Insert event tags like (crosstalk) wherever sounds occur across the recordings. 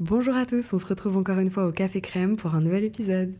Bonjour à tous, on se retrouve encore une fois au Café Crème pour un nouvel épisode.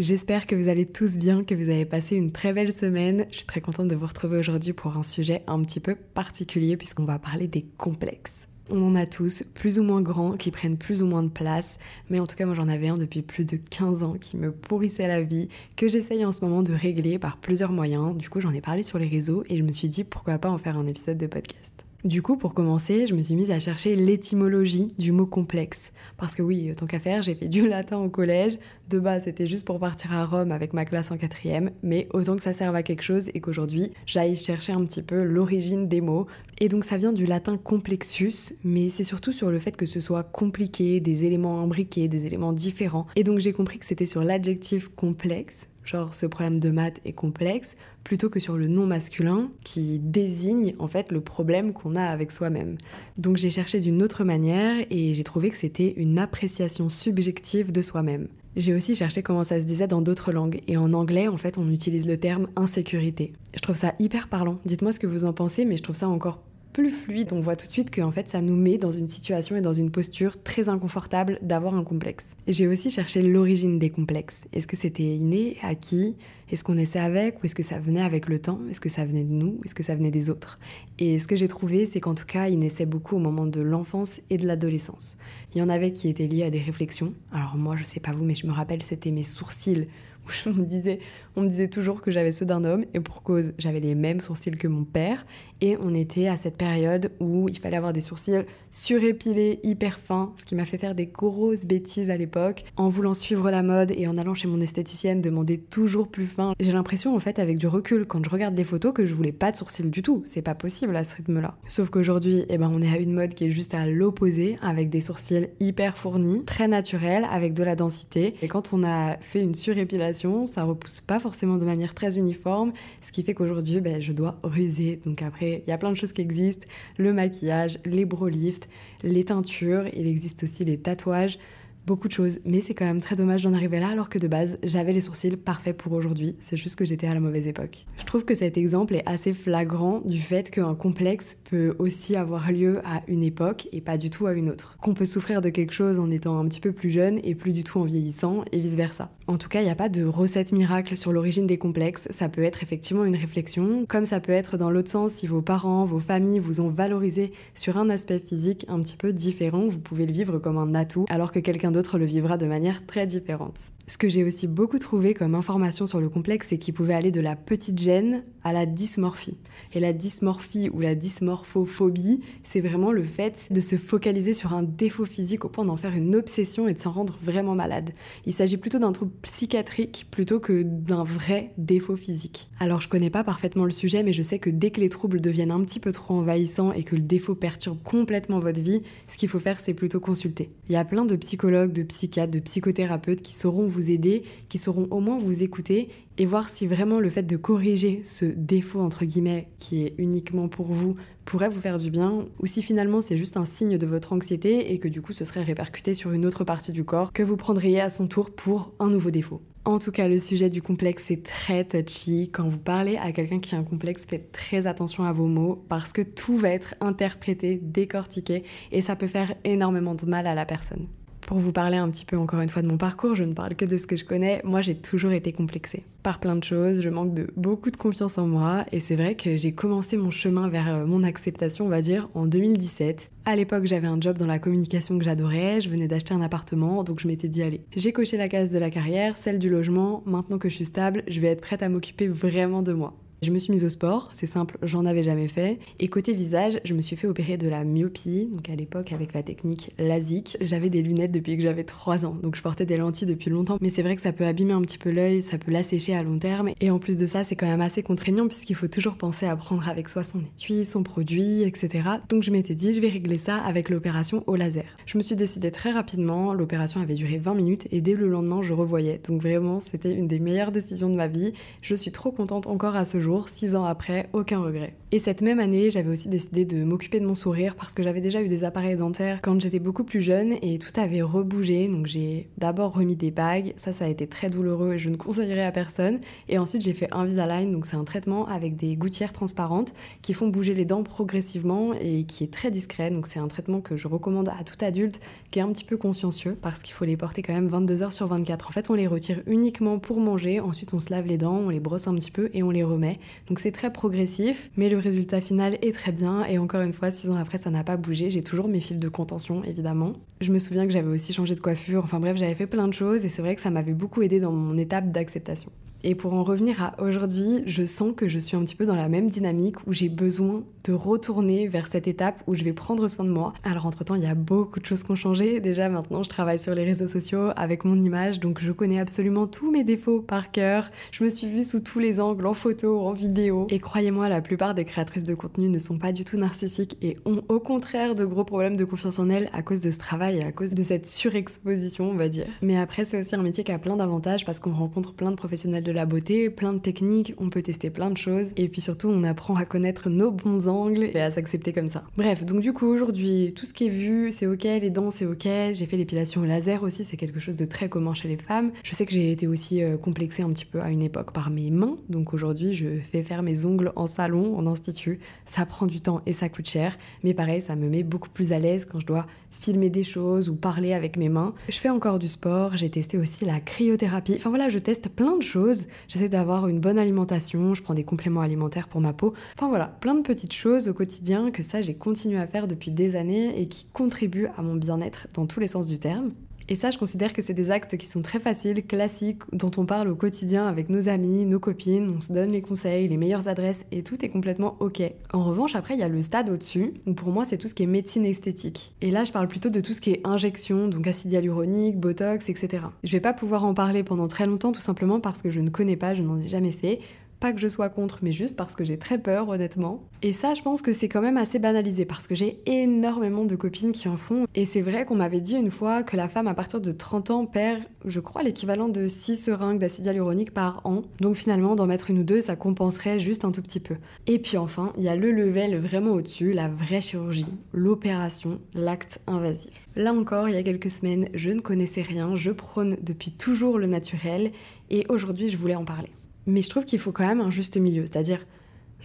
J'espère que vous allez tous bien, que vous avez passé une très belle semaine. Je suis très contente de vous retrouver aujourd'hui pour un sujet un petit peu particulier puisqu'on va parler des complexes. On en a tous, plus ou moins grands, qui prennent plus ou moins de place, mais en tout cas moi j'en avais un depuis plus de 15 ans qui me pourrissait la vie, que j'essaye en ce moment de régler par plusieurs moyens. Du coup j'en ai parlé sur les réseaux et je me suis dit pourquoi pas en faire un épisode de podcast. Du coup, pour commencer, je me suis mise à chercher l'étymologie du mot complexe. Parce que oui, tant qu'à faire, j'ai fait du latin au collège. De base, c'était juste pour partir à Rome avec ma classe en quatrième. Mais autant que ça serve à quelque chose et qu'aujourd'hui, j'aille chercher un petit peu l'origine des mots. Et donc, ça vient du latin complexus, mais c'est surtout sur le fait que ce soit compliqué, des éléments imbriqués, des éléments différents. Et donc, j'ai compris que c'était sur l'adjectif complexe genre ce problème de maths est complexe, plutôt que sur le nom masculin qui désigne en fait le problème qu'on a avec soi-même. Donc j'ai cherché d'une autre manière et j'ai trouvé que c'était une appréciation subjective de soi-même. J'ai aussi cherché comment ça se disait dans d'autres langues et en anglais en fait on utilise le terme insécurité. Je trouve ça hyper parlant. Dites-moi ce que vous en pensez mais je trouve ça encore plus fluide, on voit tout de suite que en fait ça nous met dans une situation et dans une posture très inconfortable d'avoir un complexe. J'ai aussi cherché l'origine des complexes. Est-ce que c'était inné, acquis? Est-ce qu'on essaie avec ou est-ce que ça venait avec le temps? Est-ce que ça venait de nous? Est-ce que ça venait des autres? Et ce que j'ai trouvé, c'est qu'en tout cas, il naissait beaucoup au moment de l'enfance et de l'adolescence. Il y en avait qui étaient liés à des réflexions. Alors moi, je sais pas vous, mais je me rappelle, c'était mes sourcils (laughs) où je me disais on me disait toujours que j'avais ceux d'un homme et pour cause, j'avais les mêmes sourcils que mon père et on était à cette période où il fallait avoir des sourcils surépilés, hyper fins, ce qui m'a fait faire des grosses bêtises à l'époque en voulant suivre la mode et en allant chez mon esthéticienne demander toujours plus fin. J'ai l'impression en fait avec du recul quand je regarde des photos que je voulais pas de sourcils du tout, c'est pas possible à ce rythme-là. Sauf qu'aujourd'hui, eh ben on est à une mode qui est juste à l'opposé avec des sourcils hyper fournis, très naturels avec de la densité et quand on a fait une surépilation, ça repousse pas forcément de manière très uniforme, ce qui fait qu'aujourd'hui, ben, je dois ruser. Donc après, il y a plein de choses qui existent, le maquillage, les bro lifts, les teintures, il existe aussi les tatouages beaucoup de choses, mais c'est quand même très dommage d'en arriver là alors que de base j'avais les sourcils parfaits pour aujourd'hui, c'est juste que j'étais à la mauvaise époque. Je trouve que cet exemple est assez flagrant du fait qu'un complexe peut aussi avoir lieu à une époque et pas du tout à une autre. Qu'on peut souffrir de quelque chose en étant un petit peu plus jeune et plus du tout en vieillissant et vice versa. En tout cas, il n'y a pas de recette miracle sur l'origine des complexes, ça peut être effectivement une réflexion, comme ça peut être dans l'autre sens si vos parents, vos familles vous ont valorisé sur un aspect physique un petit peu différent, vous pouvez le vivre comme un atout alors que quelqu'un d'autre le vivra de manière très différente. Ce que j'ai aussi beaucoup trouvé comme information sur le complexe, c'est qu'il pouvait aller de la petite gêne à la dysmorphie. Et la dysmorphie ou la dysmorphophobie, c'est vraiment le fait de se focaliser sur un défaut physique au point d'en faire une obsession et de s'en rendre vraiment malade. Il s'agit plutôt d'un trouble psychiatrique plutôt que d'un vrai défaut physique. Alors je connais pas parfaitement le sujet, mais je sais que dès que les troubles deviennent un petit peu trop envahissants et que le défaut perturbe complètement votre vie, ce qu'il faut faire, c'est plutôt consulter. Il y a plein de psychologues, de psychiatres, de psychothérapeutes qui sauront vous aider, qui sauront au moins vous écouter et voir si vraiment le fait de corriger ce défaut entre guillemets qui est uniquement pour vous pourrait vous faire du bien ou si finalement c'est juste un signe de votre anxiété et que du coup ce serait répercuté sur une autre partie du corps que vous prendriez à son tour pour un nouveau défaut. En tout cas, le sujet du complexe est très touchy. Quand vous parlez à quelqu'un qui a un complexe, faites très attention à vos mots parce que tout va être interprété, décortiqué et ça peut faire énormément de mal à la personne. Pour vous parler un petit peu encore une fois de mon parcours, je ne parle que de ce que je connais. Moi, j'ai toujours été complexée par plein de choses. Je manque de beaucoup de confiance en moi et c'est vrai que j'ai commencé mon chemin vers euh, mon acceptation, on va dire, en 2017. À l'époque, j'avais un job dans la communication que j'adorais. Je venais d'acheter un appartement, donc je m'étais dit allez, j'ai coché la case de la carrière, celle du logement. Maintenant que je suis stable, je vais être prête à m'occuper vraiment de moi. Je me suis mise au sport, c'est simple, j'en avais jamais fait. Et côté visage, je me suis fait opérer de la myopie, donc à l'époque avec la technique LASIK. J'avais des lunettes depuis que j'avais 3 ans, donc je portais des lentilles depuis longtemps. Mais c'est vrai que ça peut abîmer un petit peu l'œil, ça peut l'assécher à long terme. Et en plus de ça, c'est quand même assez contraignant puisqu'il faut toujours penser à prendre avec soi son étui, son produit, etc. Donc je m'étais dit, je vais régler ça avec l'opération au laser. Je me suis décidée très rapidement, l'opération avait duré 20 minutes et dès le lendemain, je revoyais. Donc vraiment, c'était une des meilleures décisions de ma vie. Je suis trop contente encore à ce jour jour, six ans après, aucun regret. Et cette même année, j'avais aussi décidé de m'occuper de mon sourire parce que j'avais déjà eu des appareils dentaires quand j'étais beaucoup plus jeune et tout avait rebougé. Donc j'ai d'abord remis des bagues, ça ça a été très douloureux et je ne conseillerais à personne. Et ensuite j'ai fait Invisalign, donc c'est un traitement avec des gouttières transparentes qui font bouger les dents progressivement et qui est très discret. Donc c'est un traitement que je recommande à tout adulte qui est un petit peu consciencieux parce qu'il faut les porter quand même 22 heures sur 24. En fait on les retire uniquement pour manger, ensuite on se lave les dents, on les brosse un petit peu et on les remet. Donc c'est très progressif, mais le résultat final est très bien et encore une fois, six ans après, ça n'a pas bougé. J'ai toujours mes fils de contention, évidemment. Je me souviens que j'avais aussi changé de coiffure. Enfin bref, j'avais fait plein de choses et c'est vrai que ça m'avait beaucoup aidé dans mon étape d'acceptation. Et pour en revenir à aujourd'hui, je sens que je suis un petit peu dans la même dynamique où j'ai besoin de retourner vers cette étape où je vais prendre soin de moi. Alors entre-temps, il y a beaucoup de choses qui ont changé. Déjà maintenant, je travaille sur les réseaux sociaux avec mon image, donc je connais absolument tous mes défauts par cœur. Je me suis vue sous tous les angles, en photo, en vidéo. Et croyez-moi, la plupart des créatrices de contenu ne sont pas du tout narcissiques et ont au contraire de gros problèmes de confiance en elles à cause de ce travail et à cause de cette surexposition, on va dire. Mais après, c'est aussi un métier qui a plein d'avantages parce qu'on rencontre plein de professionnels de la beauté, plein de techniques, on peut tester plein de choses et puis surtout on apprend à connaître nos bons angles et à s'accepter comme ça. Bref, donc du coup aujourd'hui tout ce qui est vu c'est ok, les dents c'est ok, j'ai fait l'épilation laser aussi, c'est quelque chose de très commun chez les femmes. Je sais que j'ai été aussi euh, complexée un petit peu à une époque par mes mains, donc aujourd'hui je fais faire mes ongles en salon, en institut, ça prend du temps et ça coûte cher, mais pareil ça me met beaucoup plus à l'aise quand je dois filmer des choses ou parler avec mes mains. Je fais encore du sport, j'ai testé aussi la cryothérapie. Enfin voilà, je teste plein de choses. J'essaie d'avoir une bonne alimentation, je prends des compléments alimentaires pour ma peau. Enfin voilà, plein de petites choses au quotidien que ça j'ai continué à faire depuis des années et qui contribuent à mon bien-être dans tous les sens du terme. Et ça, je considère que c'est des actes qui sont très faciles, classiques, dont on parle au quotidien avec nos amis, nos copines, on se donne les conseils, les meilleures adresses et tout est complètement ok. En revanche, après, il y a le stade au-dessus, où pour moi, c'est tout ce qui est médecine esthétique. Et là, je parle plutôt de tout ce qui est injection, donc acide hyaluronique, botox, etc. Je vais pas pouvoir en parler pendant très longtemps, tout simplement parce que je ne connais pas, je n'en ai jamais fait. Pas que je sois contre, mais juste parce que j'ai très peur, honnêtement. Et ça, je pense que c'est quand même assez banalisé parce que j'ai énormément de copines qui en font. Et c'est vrai qu'on m'avait dit une fois que la femme, à partir de 30 ans, perd, je crois, l'équivalent de 6 seringues d'acide hyaluronique par an. Donc finalement, d'en mettre une ou deux, ça compenserait juste un tout petit peu. Et puis enfin, il y a le level vraiment au-dessus, la vraie chirurgie, l'opération, l'acte invasif. Là encore, il y a quelques semaines, je ne connaissais rien, je prône depuis toujours le naturel et aujourd'hui, je voulais en parler. Mais je trouve qu'il faut quand même un juste milieu, c'est-à-dire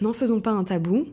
n'en faisons pas un tabou,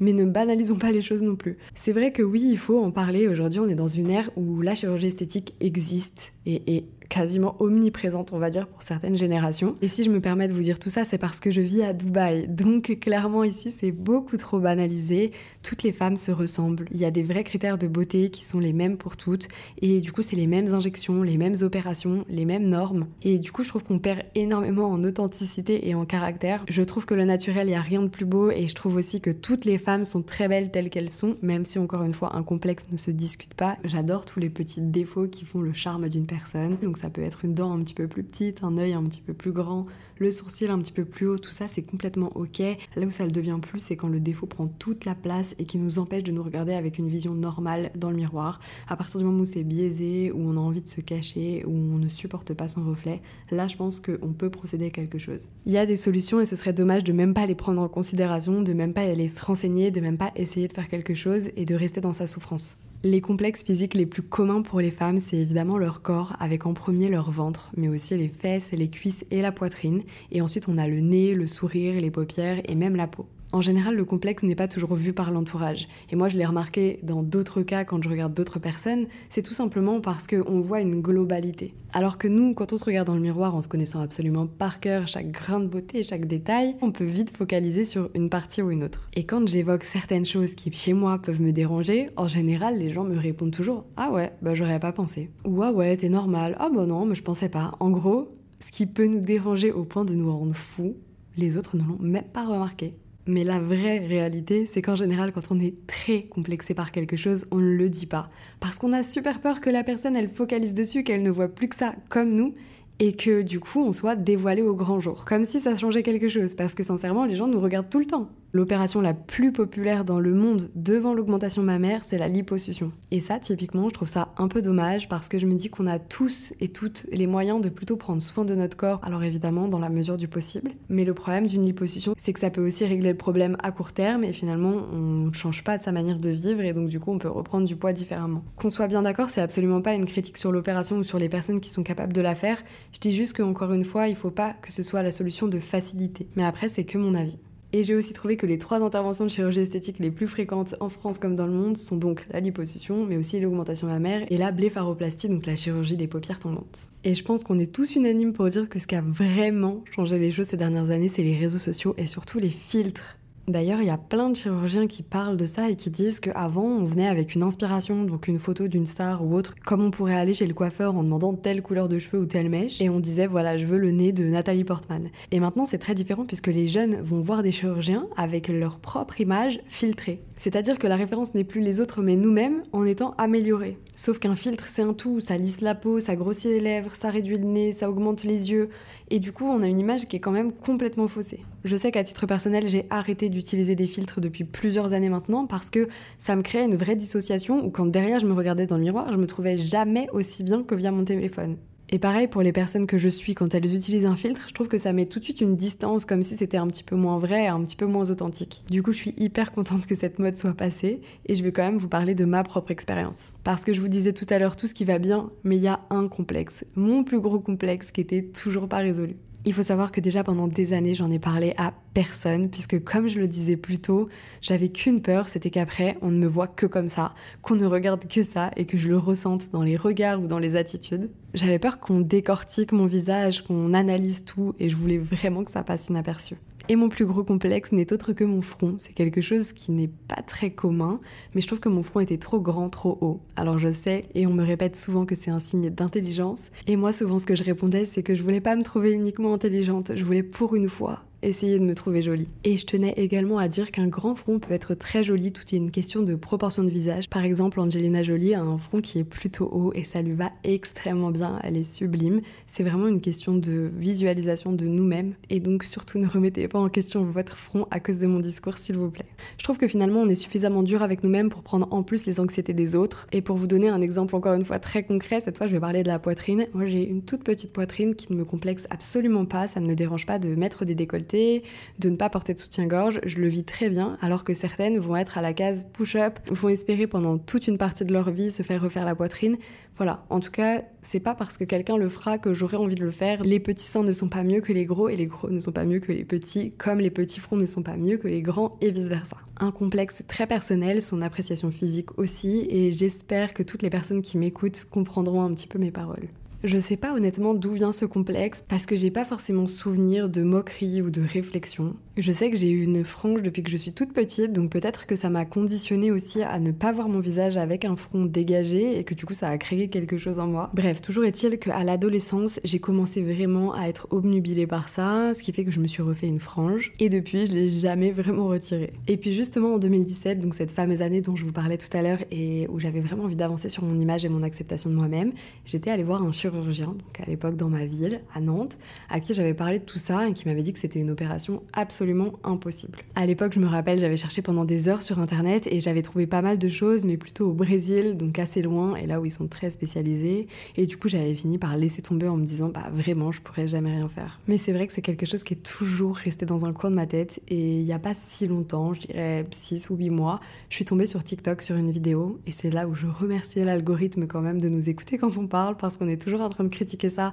mais ne banalisons pas les choses non plus. C'est vrai que oui, il faut en parler. Aujourd'hui, on est dans une ère où la chirurgie esthétique existe et est quasiment omniprésente, on va dire, pour certaines générations. Et si je me permets de vous dire tout ça, c'est parce que je vis à Dubaï. Donc clairement ici, c'est beaucoup trop banalisé. Toutes les femmes se ressemblent. Il y a des vrais critères de beauté qui sont les mêmes pour toutes. Et du coup, c'est les mêmes injections, les mêmes opérations, les mêmes normes. Et du coup, je trouve qu'on perd énormément en authenticité et en caractère. Je trouve que le naturel, il n'y a rien de plus beau. Et je trouve aussi que toutes les femmes sont très belles telles qu'elles sont, même si encore une fois, un complexe ne se discute pas. J'adore tous les petits défauts qui font le charme d'une personne. Ça peut être une dent un petit peu plus petite, un œil un petit peu plus grand, le sourcil un petit peu plus haut, tout ça c'est complètement ok. Là où ça le devient plus, c'est quand le défaut prend toute la place et qui nous empêche de nous regarder avec une vision normale dans le miroir. À partir du moment où c'est biaisé, où on a envie de se cacher, où on ne supporte pas son reflet, là je pense qu'on peut procéder à quelque chose. Il y a des solutions et ce serait dommage de même pas les prendre en considération, de même pas aller se renseigner, de même pas essayer de faire quelque chose et de rester dans sa souffrance. Les complexes physiques les plus communs pour les femmes, c'est évidemment leur corps, avec en premier leur ventre, mais aussi les fesses, les cuisses et la poitrine. Et ensuite, on a le nez, le sourire, les paupières et même la peau. En général, le complexe n'est pas toujours vu par l'entourage. Et moi, je l'ai remarqué dans d'autres cas quand je regarde d'autres personnes, c'est tout simplement parce qu'on voit une globalité. Alors que nous, quand on se regarde dans le miroir en se connaissant absolument par cœur chaque grain de beauté, chaque détail, on peut vite focaliser sur une partie ou une autre. Et quand j'évoque certaines choses qui, chez moi, peuvent me déranger, en général, les gens me répondent toujours Ah ouais, bah j'aurais pas pensé. Ou Ah ouais, t'es normal. Ah bah non, mais je pensais pas. En gros, ce qui peut nous déranger au point de nous rendre fous, les autres ne l'ont même pas remarqué. Mais la vraie réalité, c'est qu'en général, quand on est très complexé par quelque chose, on ne le dit pas. Parce qu'on a super peur que la personne, elle focalise dessus, qu'elle ne voit plus que ça comme nous, et que du coup, on soit dévoilé au grand jour. Comme si ça changeait quelque chose, parce que sincèrement, les gens nous regardent tout le temps. L'opération la plus populaire dans le monde devant l'augmentation mammaire, c'est la liposuction. Et ça, typiquement, je trouve ça un peu dommage parce que je me dis qu'on a tous et toutes les moyens de plutôt prendre soin de notre corps, alors évidemment dans la mesure du possible. Mais le problème d'une liposuction, c'est que ça peut aussi régler le problème à court terme et finalement on ne change pas de sa manière de vivre et donc du coup on peut reprendre du poids différemment. Qu'on soit bien d'accord, c'est absolument pas une critique sur l'opération ou sur les personnes qui sont capables de la faire. Je dis juste qu'encore une fois, il faut pas que ce soit la solution de facilité. Mais après, c'est que mon avis. Et j'ai aussi trouvé que les trois interventions de chirurgie esthétique les plus fréquentes en France comme dans le monde sont donc la liposuction, mais aussi l'augmentation mammaire et la blépharoplastie, donc la chirurgie des paupières tombantes. Et je pense qu'on est tous unanimes pour dire que ce qui a vraiment changé les choses ces dernières années, c'est les réseaux sociaux et surtout les filtres D'ailleurs, il y a plein de chirurgiens qui parlent de ça et qui disent qu'avant, on venait avec une inspiration, donc une photo d'une star ou autre, comme on pourrait aller chez le coiffeur en demandant telle couleur de cheveux ou telle mèche, et on disait voilà, je veux le nez de Nathalie Portman. Et maintenant, c'est très différent puisque les jeunes vont voir des chirurgiens avec leur propre image filtrée. C'est-à-dire que la référence n'est plus les autres mais nous-mêmes en étant améliorés. Sauf qu'un filtre, c'est un tout, ça lisse la peau, ça grossit les lèvres, ça réduit le nez, ça augmente les yeux, et du coup, on a une image qui est quand même complètement faussée. Je sais qu'à titre personnel, j'ai arrêté d'utiliser des filtres depuis plusieurs années maintenant parce que ça me créait une vraie dissociation où quand derrière je me regardais dans le miroir, je me trouvais jamais aussi bien que via mon téléphone. Et pareil pour les personnes que je suis, quand elles utilisent un filtre, je trouve que ça met tout de suite une distance, comme si c'était un petit peu moins vrai, un petit peu moins authentique. Du coup, je suis hyper contente que cette mode soit passée, et je vais quand même vous parler de ma propre expérience. Parce que je vous disais tout à l'heure tout ce qui va bien, mais il y a un complexe, mon plus gros complexe qui était toujours pas résolu. Il faut savoir que déjà pendant des années, j'en ai parlé à personne, puisque comme je le disais plus tôt, j'avais qu'une peur, c'était qu'après, on ne me voit que comme ça, qu'on ne regarde que ça et que je le ressente dans les regards ou dans les attitudes. J'avais peur qu'on décortique mon visage, qu'on analyse tout, et je voulais vraiment que ça passe inaperçu. Et mon plus gros complexe n'est autre que mon front. C'est quelque chose qui n'est pas très commun, mais je trouve que mon front était trop grand, trop haut. Alors je sais, et on me répète souvent que c'est un signe d'intelligence. Et moi, souvent, ce que je répondais, c'est que je voulais pas me trouver uniquement intelligente. Je voulais pour une fois essayer de me trouver jolie. Et je tenais également à dire qu'un grand front peut être très joli, tout est une question de proportion de visage. Par exemple, Angelina Jolie a un front qui est plutôt haut et ça lui va extrêmement bien, elle est sublime. C'est vraiment une question de visualisation de nous-mêmes et donc surtout ne remettez pas en question votre front à cause de mon discours s'il vous plaît. Je trouve que finalement on est suffisamment dur avec nous-mêmes pour prendre en plus les anxiétés des autres et pour vous donner un exemple encore une fois très concret, cette fois je vais parler de la poitrine. Moi j'ai une toute petite poitrine qui ne me complexe absolument pas, ça ne me dérange pas de mettre des décolletés de ne pas porter de soutien-gorge, je le vis très bien, alors que certaines vont être à la case push-up, vont espérer pendant toute une partie de leur vie se faire refaire la poitrine. Voilà, en tout cas, c'est pas parce que quelqu'un le fera que j'aurais envie de le faire. Les petits seins ne sont pas mieux que les gros et les gros ne sont pas mieux que les petits, comme les petits fronts ne sont pas mieux que les grands et vice-versa. Un complexe très personnel, son appréciation physique aussi, et j'espère que toutes les personnes qui m'écoutent comprendront un petit peu mes paroles. Je sais pas honnêtement d'où vient ce complexe parce que j'ai pas forcément souvenir de moquerie ou de réflexion. Je sais que j'ai eu une frange depuis que je suis toute petite, donc peut-être que ça m'a conditionné aussi à ne pas voir mon visage avec un front dégagé et que du coup ça a créé quelque chose en moi. Bref, toujours est-il qu'à l'adolescence, j'ai commencé vraiment à être obnubilée par ça, ce qui fait que je me suis refait une frange et depuis je l'ai jamais vraiment retirée. Et puis justement en 2017, donc cette fameuse année dont je vous parlais tout à l'heure et où j'avais vraiment envie d'avancer sur mon image et mon acceptation de moi-même, j'étais allée voir un chirurgien, donc à l'époque dans ma ville, à Nantes, à qui j'avais parlé de tout ça et qui m'avait dit que c'était une opération absolument impossible. À l'époque, je me rappelle, j'avais cherché pendant des heures sur internet et j'avais trouvé pas mal de choses, mais plutôt au Brésil, donc assez loin, et là où ils sont très spécialisés. Et du coup, j'avais fini par laisser tomber en me disant, bah vraiment, je pourrais jamais rien faire. Mais c'est vrai que c'est quelque chose qui est toujours resté dans un coin de ma tête. Et il n'y a pas si longtemps, je dirais 6 ou 8 mois, je suis tombée sur TikTok sur une vidéo, et c'est là où je remerciais l'algorithme quand même de nous écouter quand on parle, parce qu'on est toujours en train de critiquer ça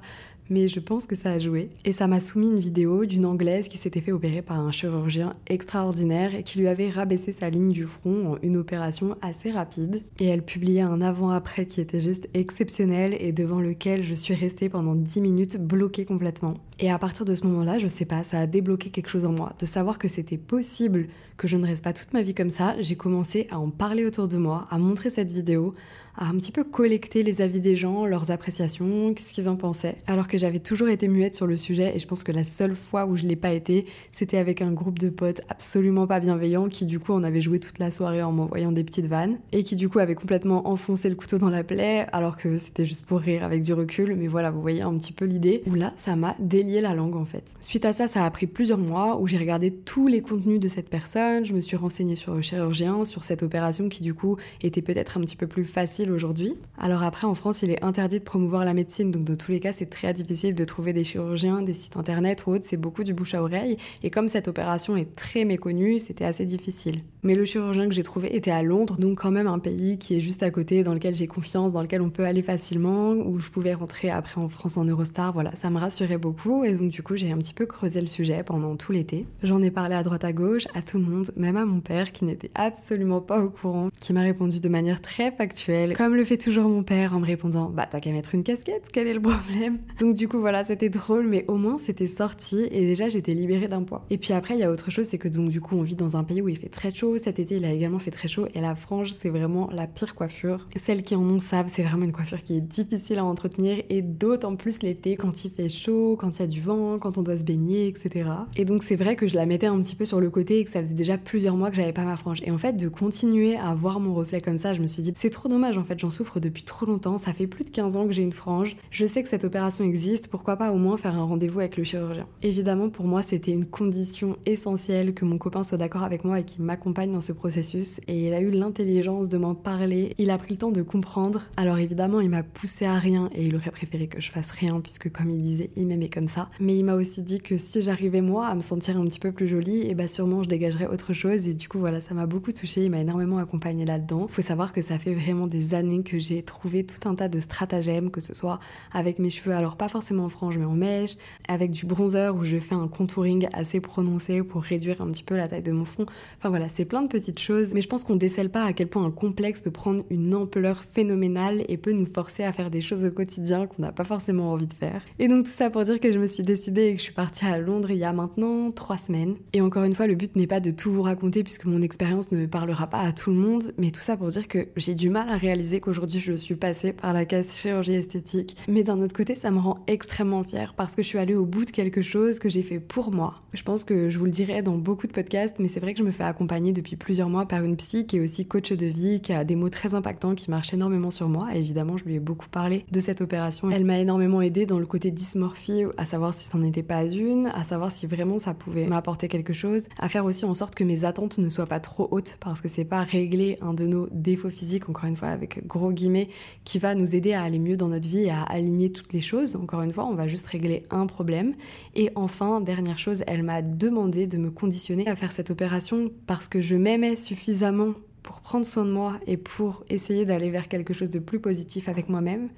mais je pense que ça a joué. Et ça m'a soumis une vidéo d'une Anglaise qui s'était fait opérer par un chirurgien extraordinaire et qui lui avait rabaissé sa ligne du front en une opération assez rapide. Et elle publiait un avant-après qui était juste exceptionnel et devant lequel je suis restée pendant 10 minutes bloquée complètement. Et à partir de ce moment-là, je sais pas, ça a débloqué quelque chose en moi. De savoir que c'était possible que je ne reste pas toute ma vie comme ça, j'ai commencé à en parler autour de moi, à montrer cette vidéo, à un petit peu collecter les avis des gens, leurs appréciations, ce qu'ils en pensaient. Alors que j'avais toujours été muette sur le sujet et je pense que la seule fois où je l'ai pas été, c'était avec un groupe de potes absolument pas bienveillants qui du coup on avait joué toute la soirée en m'envoyant des petites vannes et qui du coup avaient complètement enfoncé le couteau dans la plaie alors que c'était juste pour rire avec du recul. Mais voilà, vous voyez un petit peu l'idée où là ça m'a délié la langue en fait. Suite à ça, ça a pris plusieurs mois où j'ai regardé tous les contenus de cette personne, je me suis renseignée sur le chirurgien, sur cette opération qui du coup était peut-être un petit peu plus facile aujourd'hui. Alors après en France, il est interdit de promouvoir la médecine, donc dans tous les cas, c'est très difficile de trouver des chirurgiens, des sites internet ou autres, c'est beaucoup du bouche à oreille. Et comme cette opération est très méconnue, c'était assez difficile. Mais le chirurgien que j'ai trouvé était à Londres, donc quand même un pays qui est juste à côté, dans lequel j'ai confiance, dans lequel on peut aller facilement, où je pouvais rentrer après en France en Eurostar. Voilà, ça me rassurait beaucoup. Et donc du coup, j'ai un petit peu creusé le sujet pendant tout l'été. J'en ai parlé à droite à gauche, à tout le monde, même à mon père qui n'était absolument pas au courant, qui m'a répondu de manière très factuelle, comme le fait toujours mon père en me répondant Bah t'as qu'à mettre une casquette, quel est le problème? Donc du coup voilà, c'était drôle, mais au moins c'était sorti et déjà j'étais libérée d'un poids. Et puis après, il y a autre chose, c'est que donc du coup on vit dans un pays où il fait très chaud. Cet été, il a également fait très chaud et la frange, c'est vraiment la pire coiffure. Celles qui en ont savent, c'est vraiment une coiffure qui est difficile à entretenir et d'autant plus l'été quand il fait chaud, quand il y a du vent, quand on doit se baigner, etc. Et donc c'est vrai que je la mettais un petit peu sur le côté et que ça faisait déjà plusieurs mois que j'avais pas ma frange. Et en fait, de continuer à voir mon reflet comme ça, je me suis dit, c'est trop dommage fait, j'en souffre depuis trop longtemps, ça fait plus de 15 ans que j'ai une frange, je sais que cette opération existe, pourquoi pas au moins faire un rendez-vous avec le chirurgien. Évidemment, pour moi, c'était une condition essentielle que mon copain soit d'accord avec moi et qu'il m'accompagne dans ce processus. Et il a eu l'intelligence de m'en parler, il a pris le temps de comprendre. Alors évidemment, il m'a poussé à rien et il aurait préféré que je fasse rien puisque comme il disait, il m'aimait comme ça. Mais il m'a aussi dit que si j'arrivais moi à me sentir un petit peu plus jolie, et bah sûrement je dégagerais autre chose. Et du coup, voilà, ça m'a beaucoup touchée, il m'a énormément accompagnée là-dedans. Faut savoir que ça fait vraiment des que j'ai trouvé tout un tas de stratagèmes, que ce soit avec mes cheveux, alors pas forcément en frange, mais en mèche, avec du bronzer où je fais un contouring assez prononcé pour réduire un petit peu la taille de mon front. Enfin voilà, c'est plein de petites choses, mais je pense qu'on décèle pas à quel point un complexe peut prendre une ampleur phénoménale et peut nous forcer à faire des choses au quotidien qu'on n'a pas forcément envie de faire. Et donc tout ça pour dire que je me suis décidée et que je suis partie à Londres il y a maintenant trois semaines. Et encore une fois, le but n'est pas de tout vous raconter puisque mon expérience ne parlera pas à tout le monde, mais tout ça pour dire que j'ai du mal à réaliser qu'aujourd'hui je suis passée par la case chirurgie esthétique. Mais d'un autre côté, ça me rend extrêmement fière parce que je suis allée au bout de quelque chose que j'ai fait pour moi. Je pense que je vous le dirai dans beaucoup de podcasts, mais c'est vrai que je me fais accompagner depuis plusieurs mois par une psy qui est aussi coach de vie, qui a des mots très impactants, qui marchent énormément sur moi. Évidemment, je lui ai beaucoup parlé de cette opération. Elle m'a énormément aidée dans le côté dysmorphie, à savoir si c'en était pas une, à savoir si vraiment ça pouvait m'apporter quelque chose, à faire aussi en sorte que mes attentes ne soient pas trop hautes, parce que c'est pas régler un de nos défauts physiques, encore une fois avec gros guillemets, qui va nous aider à aller mieux dans notre vie et à aligner toutes les choses. Encore une fois, on va juste régler un problème. Et enfin, dernière chose, elle m'a demandé de me conditionner à faire cette opération parce que je m'aimais suffisamment pour prendre soin de moi et pour essayer d'aller vers quelque chose de plus positif avec moi-même.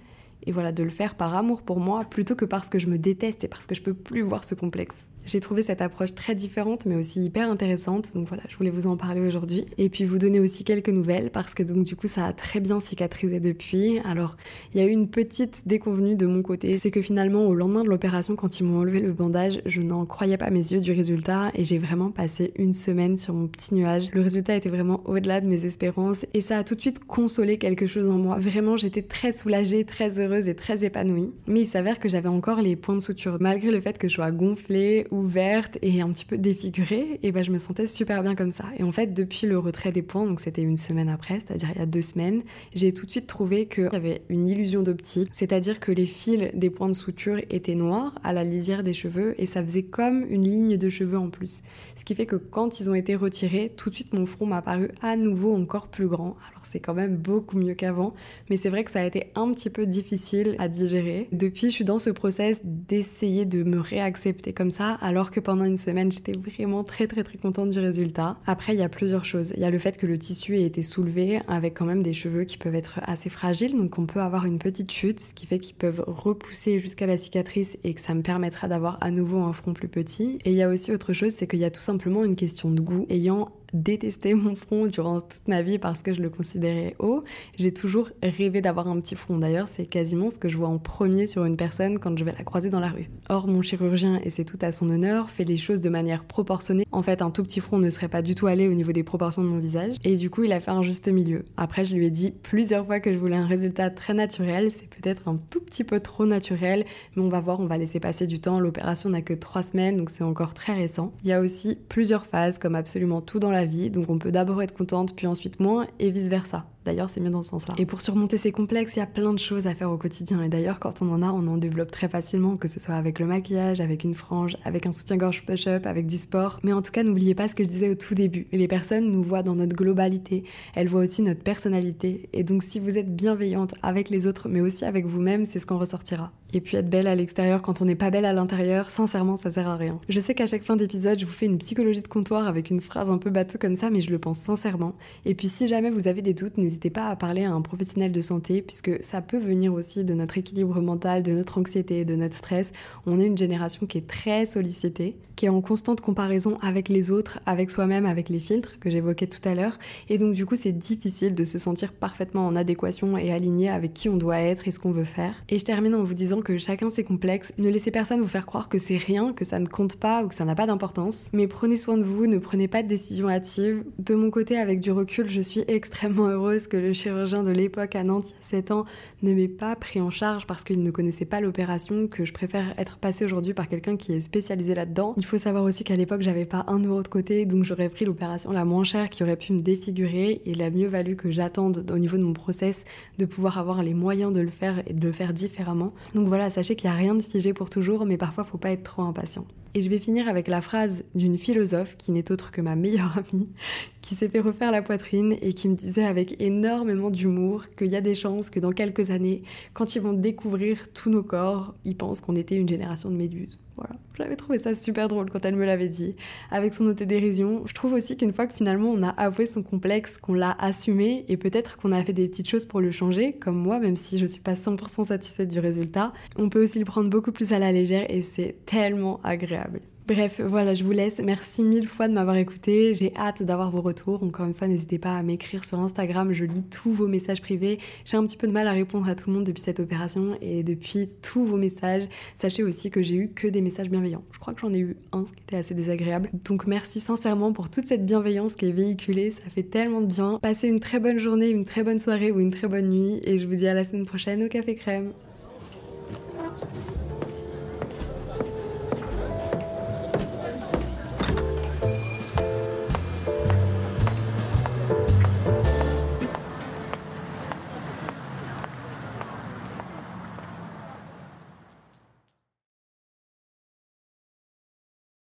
Et voilà, de le faire par amour pour moi plutôt que parce que je me déteste et parce que je peux plus voir ce complexe. J'ai trouvé cette approche très différente mais aussi hyper intéressante. Donc voilà, je voulais vous en parler aujourd'hui. Et puis vous donner aussi quelques nouvelles parce que donc du coup ça a très bien cicatrisé depuis. Alors il y a eu une petite déconvenue de mon côté. C'est que finalement au lendemain de l'opération quand ils m'ont enlevé le bandage, je n'en croyais pas mes yeux du résultat et j'ai vraiment passé une semaine sur mon petit nuage. Le résultat était vraiment au-delà de mes espérances et ça a tout de suite consolé quelque chose en moi. Vraiment j'étais très soulagée, très heureuse et très épanouie. Mais il s'avère que j'avais encore les points de suture malgré le fait que je sois gonflée ouverte et un petit peu défigurée, et ben je me sentais super bien comme ça. Et en fait, depuis le retrait des points, donc c'était une semaine après, c'est-à-dire il y a deux semaines, j'ai tout de suite trouvé qu'il y avait une illusion d'optique, c'est-à-dire que les fils des points de suture étaient noirs à la lisière des cheveux et ça faisait comme une ligne de cheveux en plus. Ce qui fait que quand ils ont été retirés, tout de suite mon front m'a paru à nouveau encore plus grand. Alors c'est quand même beaucoup mieux qu'avant, mais c'est vrai que ça a été un petit peu difficile à digérer. Depuis, je suis dans ce process d'essayer de me réaccepter comme ça alors que pendant une semaine, j'étais vraiment très très très contente du résultat. Après, il y a plusieurs choses. Il y a le fait que le tissu ait été soulevé avec quand même des cheveux qui peuvent être assez fragiles, donc on peut avoir une petite chute, ce qui fait qu'ils peuvent repousser jusqu'à la cicatrice et que ça me permettra d'avoir à nouveau un front plus petit. Et il y a aussi autre chose, c'est qu'il y a tout simplement une question de goût. Ayant détesté mon front durant toute ma vie parce que je le considérais haut. J'ai toujours rêvé d'avoir un petit front. D'ailleurs, c'est quasiment ce que je vois en premier sur une personne quand je vais la croiser dans la rue. Or, mon chirurgien, et c'est tout à son honneur, fait les choses de manière proportionnée. En fait, un tout petit front ne serait pas du tout allé au niveau des proportions de mon visage. Et du coup, il a fait un juste milieu. Après, je lui ai dit plusieurs fois que je voulais un résultat très naturel. C'est peut-être un tout petit peu trop naturel, mais on va voir, on va laisser passer du temps. L'opération n'a que trois semaines, donc c'est encore très récent. Il y a aussi plusieurs phases, comme absolument tout dans la vie, donc on peut d'abord être contente, puis ensuite moins, et vice-versa. D'ailleurs, c'est mieux dans ce sens-là. Et pour surmonter ces complexes, il y a plein de choses à faire au quotidien. Et d'ailleurs, quand on en a, on en développe très facilement, que ce soit avec le maquillage, avec une frange, avec un soutien-gorge push-up, avec du sport. Mais en tout cas, n'oubliez pas ce que je disais au tout début. Les personnes nous voient dans notre globalité. Elles voient aussi notre personnalité. Et donc, si vous êtes bienveillante avec les autres, mais aussi avec vous-même, c'est ce qu'on ressortira. Et puis être belle à l'extérieur quand on n'est pas belle à l'intérieur, sincèrement, ça sert à rien. Je sais qu'à chaque fin d'épisode, je vous fais une psychologie de comptoir avec une phrase un peu bateau comme ça, mais je le pense sincèrement. Et puis si jamais vous avez des doutes, n'hésitez pas à parler à un professionnel de santé, puisque ça peut venir aussi de notre équilibre mental, de notre anxiété, de notre stress. On est une génération qui est très sollicitée, qui est en constante comparaison avec les autres, avec soi-même, avec les filtres que j'évoquais tout à l'heure. Et donc du coup, c'est difficile de se sentir parfaitement en adéquation et aligné avec qui on doit être et ce qu'on veut faire. Et je termine en vous disant que chacun ses complexes. Ne laissez personne vous faire croire que c'est rien, que ça ne compte pas ou que ça n'a pas d'importance. Mais prenez soin de vous, ne prenez pas de décisions hâtives. De mon côté, avec du recul, je suis extrêmement heureuse que le chirurgien de l'époque à Nantes, il y a 7 ans, ne m'ait pas pris en charge parce qu'il ne connaissait pas l'opération, que je préfère être passée aujourd'hui par quelqu'un qui est spécialisé là-dedans. Il faut savoir aussi qu'à l'époque, j'avais pas un euro de côté, donc j'aurais pris l'opération la moins chère qui aurait pu me défigurer. Et il a mieux valu que j'attende au niveau de mon process de pouvoir avoir les moyens de le faire et de le faire différemment. Donc voilà, sachez qu'il n'y a rien de figé pour toujours, mais parfois faut pas être trop impatient. Et je vais finir avec la phrase d'une philosophe qui n'est autre que ma meilleure (laughs) amie, qui s'est fait refaire la poitrine et qui me disait avec énormément d'humour qu'il y a des chances que dans quelques années, quand ils vont découvrir tous nos corps, ils pensent qu'on était une génération de méduses. Voilà. J'avais trouvé ça super drôle quand elle me l'avait dit, avec son dérision. Je trouve aussi qu'une fois que finalement on a avoué son complexe, qu'on l'a assumé, et peut-être qu'on a fait des petites choses pour le changer, comme moi, même si je suis pas 100% satisfaite du résultat, on peut aussi le prendre beaucoup plus à la légère et c'est tellement agréable. Bref, voilà, je vous laisse. Merci mille fois de m'avoir écouté. J'ai hâte d'avoir vos retours. Encore une fois, n'hésitez pas à m'écrire sur Instagram. Je lis tous vos messages privés. J'ai un petit peu de mal à répondre à tout le monde depuis cette opération et depuis tous vos messages. Sachez aussi que j'ai eu que des messages bienveillants. Je crois que j'en ai eu un qui était assez désagréable. Donc merci sincèrement pour toute cette bienveillance qui est véhiculée. Ça fait tellement de bien. Passez une très bonne journée, une très bonne soirée ou une très bonne nuit. Et je vous dis à la semaine prochaine au Café Crème.